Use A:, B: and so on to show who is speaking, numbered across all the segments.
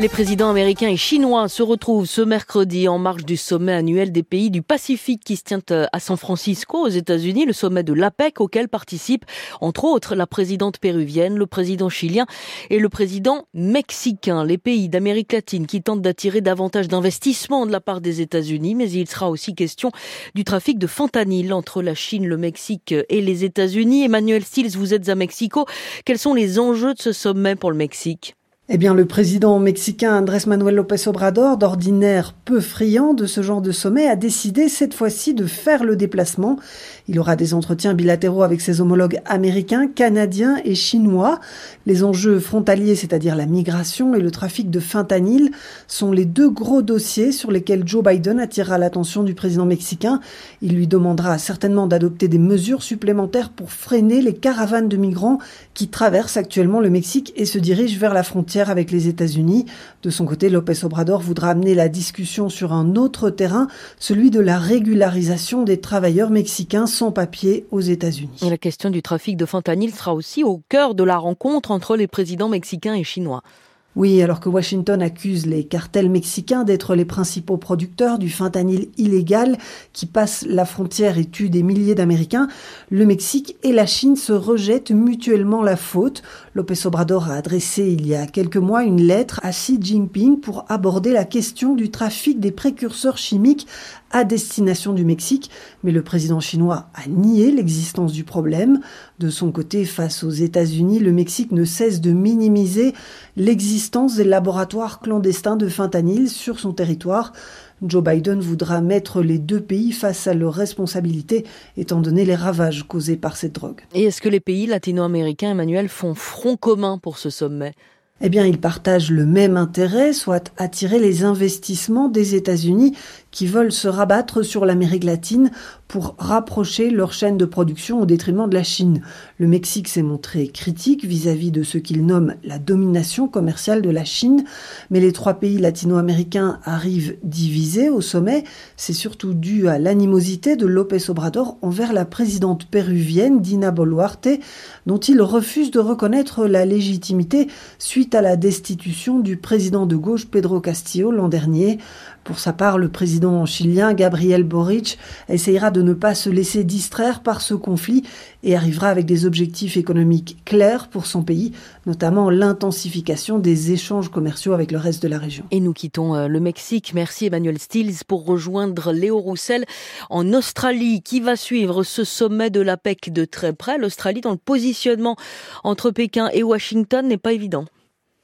A: les présidents américains et chinois se retrouvent ce mercredi en marge du sommet annuel des pays du Pacifique qui se tient euh, à San Francisco aux États-Unis, le sommet de l'APEC auquel participent entre autres la présidente péruvienne, le président chilien et le président mexicain. Les pays d'Amérique latine qui tentent d'attirer davantage d'investissements de la part des États-Unis, mais il sera aussi question du trafic de fentanyl entre la Chine, le Mexique et les États-Unis. Emmanuel Stills, vous êtes à Mexico. Quels sont les enjeux de ce sommet pour le Mexique?
B: Eh bien, le président mexicain Andrés Manuel López Obrador, d'ordinaire peu friand de ce genre de sommet, a décidé cette fois-ci de faire le déplacement. Il aura des entretiens bilatéraux avec ses homologues américains, canadiens et chinois. Les enjeux frontaliers, c'est-à-dire la migration et le trafic de fentanyl, sont les deux gros dossiers sur lesquels Joe Biden attirera l'attention du président mexicain. Il lui demandera certainement d'adopter des mesures supplémentaires pour freiner les caravanes de migrants qui traversent actuellement le Mexique et se dirigent vers la frontière avec les États-Unis. De son côté, López Obrador voudra amener la discussion sur un autre terrain, celui de la régularisation des travailleurs mexicains sans papier aux États-Unis.
A: La question du trafic de fentanyl sera aussi au cœur de la rencontre entre les présidents mexicains et chinois.
B: Oui, alors que Washington accuse les cartels mexicains d'être les principaux producteurs du fentanyl illégal qui passe la frontière et tue des milliers d'Américains, le Mexique et la Chine se rejettent mutuellement la faute. López Obrador a adressé il y a quelques mois une lettre à Xi Jinping pour aborder la question du trafic des précurseurs chimiques à destination du Mexique, mais le président chinois a nié l'existence du problème. De son côté, face aux États-Unis, le Mexique ne cesse de minimiser l'existence des laboratoires clandestins de fentanyl sur son territoire. Joe Biden voudra mettre les deux pays face à leurs responsabilités, étant donné les ravages causés par cette drogue.
A: Et est-ce que les pays latino-américains, Emmanuel, font front commun pour ce sommet?
B: Eh bien, ils partagent le même intérêt, soit attirer les investissements des États-Unis qui veulent se rabattre sur l'Amérique latine pour rapprocher leur chaîne de production au détriment de la Chine. Le Mexique s'est montré critique vis-à-vis de ce qu'il nomme la domination commerciale de la Chine, mais les trois pays latino-américains arrivent divisés au sommet. C'est surtout dû à l'animosité de López Obrador envers la présidente péruvienne Dina Boluarte, dont il refuse de reconnaître la légitimité suite à la destitution du président de gauche Pedro Castillo l'an dernier. Pour sa part, le président chilien Gabriel Boric essayera de ne pas se laisser distraire par ce conflit et arrivera avec des objectifs économiques clairs pour son pays, notamment l'intensification des échanges commerciaux avec le reste de la région.
A: Et nous quittons euh, le Mexique. Merci Emmanuel Stills pour rejoindre Léo Roussel en Australie qui va suivre ce sommet de la PEC de très près? L'Australie dans le positionnement entre Pékin et Washington n'est pas évident.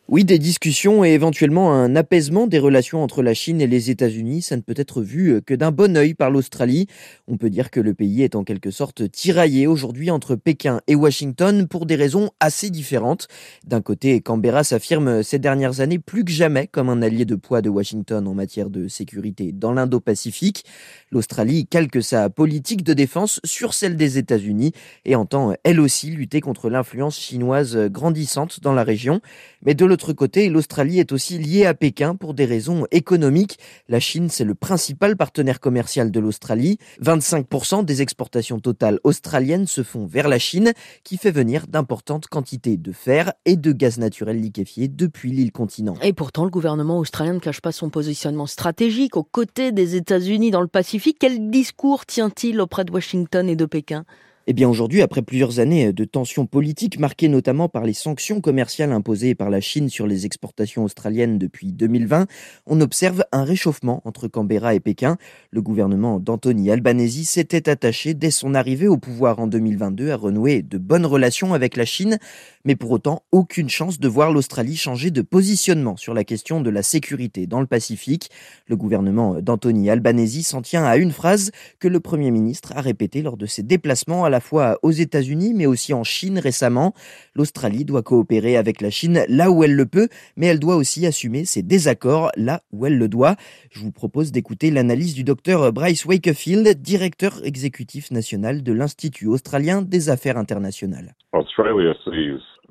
C: Oui, des discussions et éventuellement un apaisement des relations entre la Chine et les États-Unis, ça ne peut être vu euh, que d'un bon œil par l'Australie. On peut dire que le pays est en quelque sorte tiraillé aujourd'hui entre Pékin et Washington pour des raisons assez différentes. D'un côté, Canberra s'affirme ces dernières années plus que jamais comme un allié de poids de Washington en matière de sécurité dans l'Indo-Pacifique. L'Australie calque sa politique de défense sur celle des États-Unis et entend elle aussi lutter contre l'influence chinoise grandissante dans la région. Mais de l'autre côté, l'Australie est aussi liée à Pékin pour des raisons économiques. La Chine, c'est le principal partenaire commercial de l'Australie. 25% des exportations totales australiennes se font vers la Chine, qui fait venir d'importantes quantités de fer et de gaz naturel liquéfié depuis l'île continent.
A: Et pourtant, le gouvernement australien ne cache pas son positionnement stratégique aux côtés des États-Unis dans le Pacifique. Quel discours tient-il auprès de Washington et de Pékin?
C: Eh bien aujourd'hui, après plusieurs années de tensions politiques marquées notamment par les sanctions commerciales imposées par la Chine sur les exportations australiennes depuis 2020, on observe un réchauffement entre Canberra et Pékin. Le gouvernement d'Anthony Albanese s'était attaché dès son arrivée au pouvoir en 2022 à renouer de bonnes relations avec la Chine, mais pour autant aucune chance de voir l'Australie changer de positionnement sur la question de la sécurité dans le Pacifique. Le gouvernement d'Anthony Albanese s'en tient à une phrase que le Premier ministre a répétée lors de ses déplacements à la fois aux États-Unis mais aussi en Chine récemment. L'Australie doit coopérer avec la Chine là où elle le peut, mais elle doit aussi assumer ses désaccords là où elle le doit. Je vous propose d'écouter l'analyse du docteur Bryce Wakefield, directeur exécutif national de l'Institut australien des affaires internationales.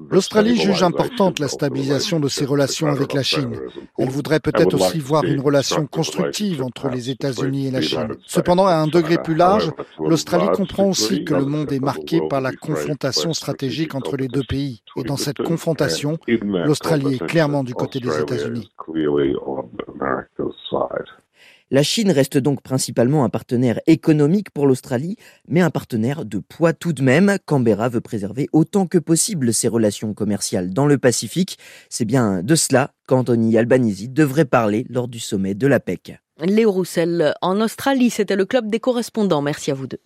D: L'Australie juge importante la stabilisation de ses relations avec la Chine. Elle voudrait peut-être aussi voir une relation constructive entre les États-Unis et la Chine. Cependant, à un degré plus large, l'Australie comprend aussi que le monde est marqué par la confrontation stratégique entre les deux pays. Et dans cette confrontation, l'Australie est clairement du côté des États-Unis.
C: La Chine reste donc principalement un partenaire économique pour l'Australie, mais un partenaire de poids tout de même. Canberra veut préserver autant que possible ses relations commerciales dans le Pacifique. C'est bien de cela qu'Anthony Albanese devrait parler lors du sommet de la PEC.
A: Léo Roussel, en Australie, c'était le club des correspondants. Merci à vous deux.